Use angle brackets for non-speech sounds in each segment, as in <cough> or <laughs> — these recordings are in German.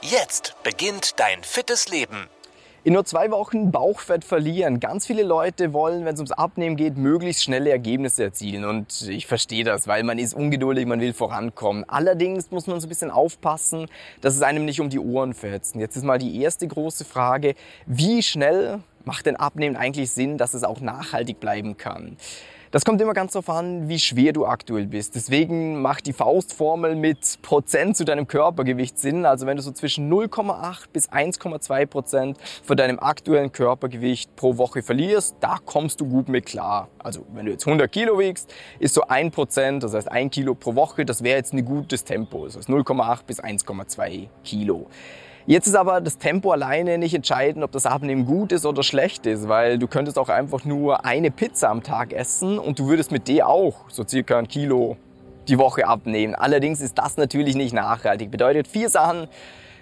Jetzt beginnt dein fittes Leben. In nur zwei Wochen Bauchfett verlieren. Ganz viele Leute wollen, wenn es ums Abnehmen geht, möglichst schnelle Ergebnisse erzielen. Und ich verstehe das, weil man ist ungeduldig, man will vorankommen. Allerdings muss man so ein bisschen aufpassen, dass es einem nicht um die Ohren fetzt. Jetzt ist mal die erste große Frage, wie schnell macht denn Abnehmen eigentlich Sinn, dass es auch nachhaltig bleiben kann? Das kommt immer ganz darauf an, wie schwer du aktuell bist. Deswegen macht die Faustformel mit Prozent zu deinem Körpergewicht Sinn. Also wenn du so zwischen 0,8 bis 1,2 Prozent von deinem aktuellen Körpergewicht pro Woche verlierst, da kommst du gut mit klar. Also wenn du jetzt 100 Kilo wiegst, ist so 1 Prozent, das heißt 1 Kilo pro Woche, das wäre jetzt ein gutes Tempo. Das heißt 0,8 bis 1,2 Kilo. Jetzt ist aber das Tempo alleine nicht entscheidend, ob das Abnehmen gut ist oder schlecht ist, weil du könntest auch einfach nur eine Pizza am Tag essen und du würdest mit der auch so circa ein Kilo die Woche abnehmen. Allerdings ist das natürlich nicht nachhaltig. Bedeutet vier Sachen,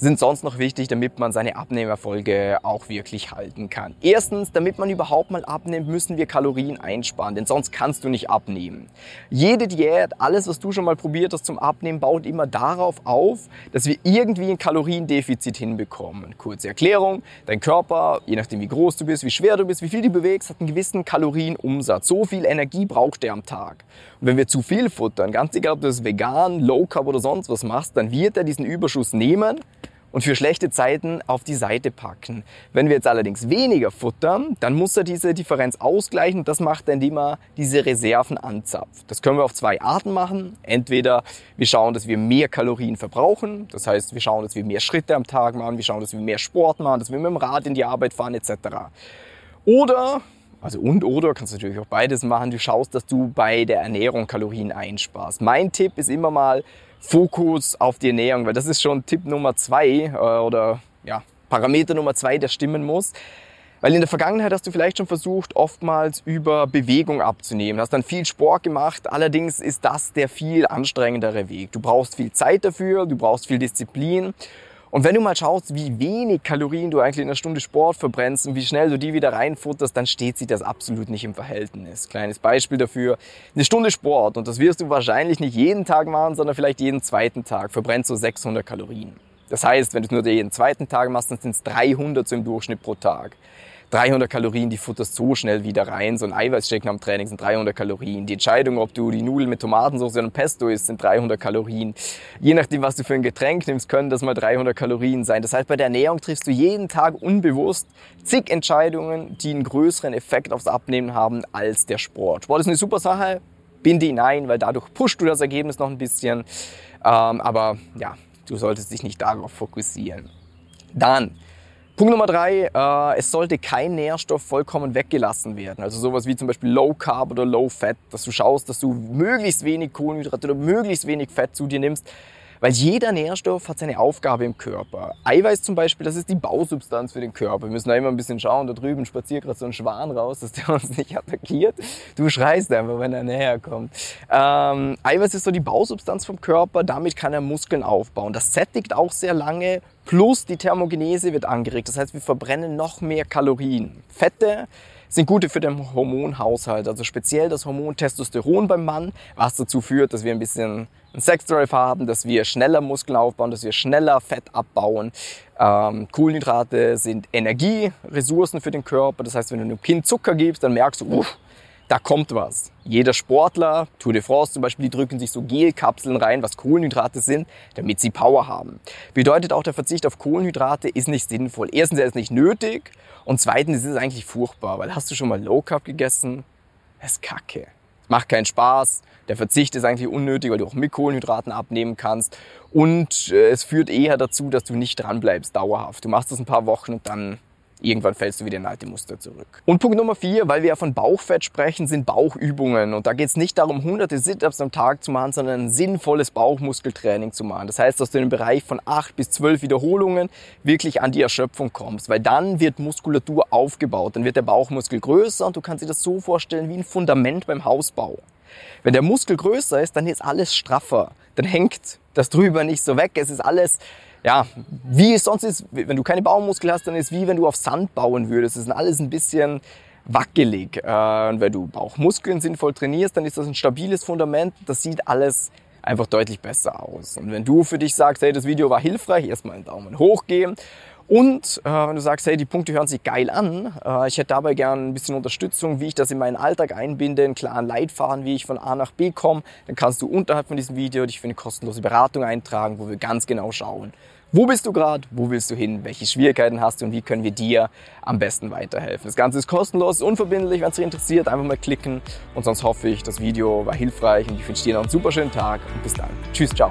sind sonst noch wichtig, damit man seine Abnehmerfolge auch wirklich halten kann. Erstens, damit man überhaupt mal abnimmt, müssen wir Kalorien einsparen, denn sonst kannst du nicht abnehmen. Jede Diät, alles, was du schon mal probiert hast zum Abnehmen, baut immer darauf auf, dass wir irgendwie ein Kaloriendefizit hinbekommen. Kurze Erklärung, dein Körper, je nachdem wie groß du bist, wie schwer du bist, wie viel du bewegst, hat einen gewissen Kalorienumsatz. So viel Energie braucht er am Tag. Und wenn wir zu viel futtern, ganz egal ob du das vegan, low carb oder sonst was machst, dann wird er diesen Überschuss nehmen und für schlechte Zeiten auf die Seite packen. Wenn wir jetzt allerdings weniger futtern, dann muss er diese Differenz ausgleichen. Das macht er, indem er diese Reserven anzapft. Das können wir auf zwei Arten machen. Entweder wir schauen, dass wir mehr Kalorien verbrauchen. Das heißt, wir schauen, dass wir mehr Schritte am Tag machen. Wir schauen, dass wir mehr Sport machen, dass wir mit dem Rad in die Arbeit fahren etc. Oder also und oder kannst du natürlich auch beides machen. Du schaust, dass du bei der Ernährung Kalorien einsparst. Mein Tipp ist immer mal Fokus auf die Ernährung, weil das ist schon Tipp Nummer zwei äh, oder ja, Parameter Nummer zwei, der stimmen muss. Weil in der Vergangenheit hast du vielleicht schon versucht, oftmals über Bewegung abzunehmen, hast dann viel Sport gemacht. Allerdings ist das der viel anstrengendere Weg. Du brauchst viel Zeit dafür, du brauchst viel Disziplin und wenn du mal schaust, wie wenig Kalorien du eigentlich in einer Stunde Sport verbrennst und wie schnell du die wieder reinfutterst, dann steht sich das absolut nicht im Verhältnis. Kleines Beispiel dafür. Eine Stunde Sport, und das wirst du wahrscheinlich nicht jeden Tag machen, sondern vielleicht jeden zweiten Tag, verbrennst du 600 Kalorien. Das heißt, wenn du es nur jeden zweiten Tag machst, dann sind es 300 so im Durchschnitt pro Tag. 300 Kalorien, die futterst so schnell wieder rein. So ein Eiweißshake am Training sind 300 Kalorien. Die Entscheidung, ob du die Nudeln mit Tomatensauce oder Pesto isst, sind 300 Kalorien. Je nachdem, was du für ein Getränk nimmst, können das mal 300 Kalorien sein. Das heißt, bei der Ernährung triffst du jeden Tag unbewusst zig Entscheidungen, die einen größeren Effekt aufs Abnehmen haben als der Sport. Sport ist eine super Sache, binde hinein, weil dadurch pusht du das Ergebnis noch ein bisschen. Ähm, aber ja, du solltest dich nicht darauf fokussieren. Dann Punkt Nummer drei, äh, es sollte kein Nährstoff vollkommen weggelassen werden. Also sowas wie zum Beispiel Low Carb oder Low Fat, dass du schaust, dass du möglichst wenig Kohlenhydrate oder möglichst wenig Fett zu dir nimmst. Weil jeder Nährstoff hat seine Aufgabe im Körper. Eiweiß zum Beispiel, das ist die Bausubstanz für den Körper. Wir müssen da immer ein bisschen schauen. Da drüben spaziert gerade so ein Schwan raus, dass der <laughs> uns nicht attackiert. Du schreist einfach, wenn er näher kommt. Ähm, Eiweiß ist so die Bausubstanz vom Körper. Damit kann er Muskeln aufbauen. Das sättigt auch sehr lange. Plus die Thermogenese wird angeregt. Das heißt, wir verbrennen noch mehr Kalorien. Fette sind gute für den Hormonhaushalt, also speziell das Hormon Testosteron beim Mann, was dazu führt, dass wir ein bisschen einen Sexdrive haben, dass wir schneller Muskeln aufbauen, dass wir schneller Fett abbauen. Ähm, Kohlenhydrate sind Energieressourcen für den Körper. Das heißt, wenn du einem Kind Zucker gibst, dann merkst du, uff, da kommt was. Jeder Sportler, Tour de France zum Beispiel, die drücken sich so Gelkapseln rein, was Kohlenhydrate sind, damit sie Power haben. Bedeutet auch, der Verzicht auf Kohlenhydrate ist nicht sinnvoll. Erstens, er ist nicht nötig und zweitens ist es eigentlich furchtbar, weil hast du schon mal Low Carb gegessen? Das ist kacke. Macht keinen Spaß. Der Verzicht ist eigentlich unnötig, weil du auch mit Kohlenhydraten abnehmen kannst. Und äh, es führt eher dazu, dass du nicht dranbleibst dauerhaft. Du machst das ein paar Wochen und dann irgendwann fällst du wieder in alte Muster zurück. Und Punkt Nummer vier, weil wir ja von Bauchfett sprechen, sind Bauchübungen. Und da geht es nicht darum, hunderte Sit-Ups am Tag zu machen, sondern ein sinnvolles Bauchmuskeltraining zu machen. Das heißt, dass du in den Bereich von acht bis zwölf Wiederholungen wirklich an die Erschöpfung kommst, weil dann wird Muskulatur aufgebaut, dann wird der Bauchmuskel größer und du kannst dir das so vorstellen wie ein Fundament beim Hausbau. Wenn der Muskel größer ist, dann ist alles straffer. Dann hängt das drüber nicht so weg. Es ist alles ja, wie es sonst ist, wenn du keine Baumuskel hast, dann ist es wie wenn du auf Sand bauen würdest. Es ist alles ein bisschen wackelig. Äh, und wenn du Bauchmuskeln sinnvoll trainierst, dann ist das ein stabiles Fundament. Das sieht alles einfach deutlich besser aus. Und wenn du für dich sagst, hey, das Video war hilfreich, erstmal einen Daumen hoch geben. Und äh, wenn du sagst, hey, die Punkte hören sich geil an, äh, ich hätte dabei gern ein bisschen Unterstützung, wie ich das in meinen Alltag einbinde, einen klaren Leitfaden, wie ich von A nach B komme, dann kannst du unterhalb von diesem Video dich für eine kostenlose Beratung eintragen, wo wir ganz genau schauen, wo bist du gerade? Wo willst du hin? Welche Schwierigkeiten hast du und wie können wir dir am besten weiterhelfen? Das Ganze ist kostenlos, unverbindlich. Wenn es dich interessiert, einfach mal klicken. Und sonst hoffe ich, das Video war hilfreich und ich wünsche dir noch einen super schönen Tag und bis dann. Tschüss, ciao.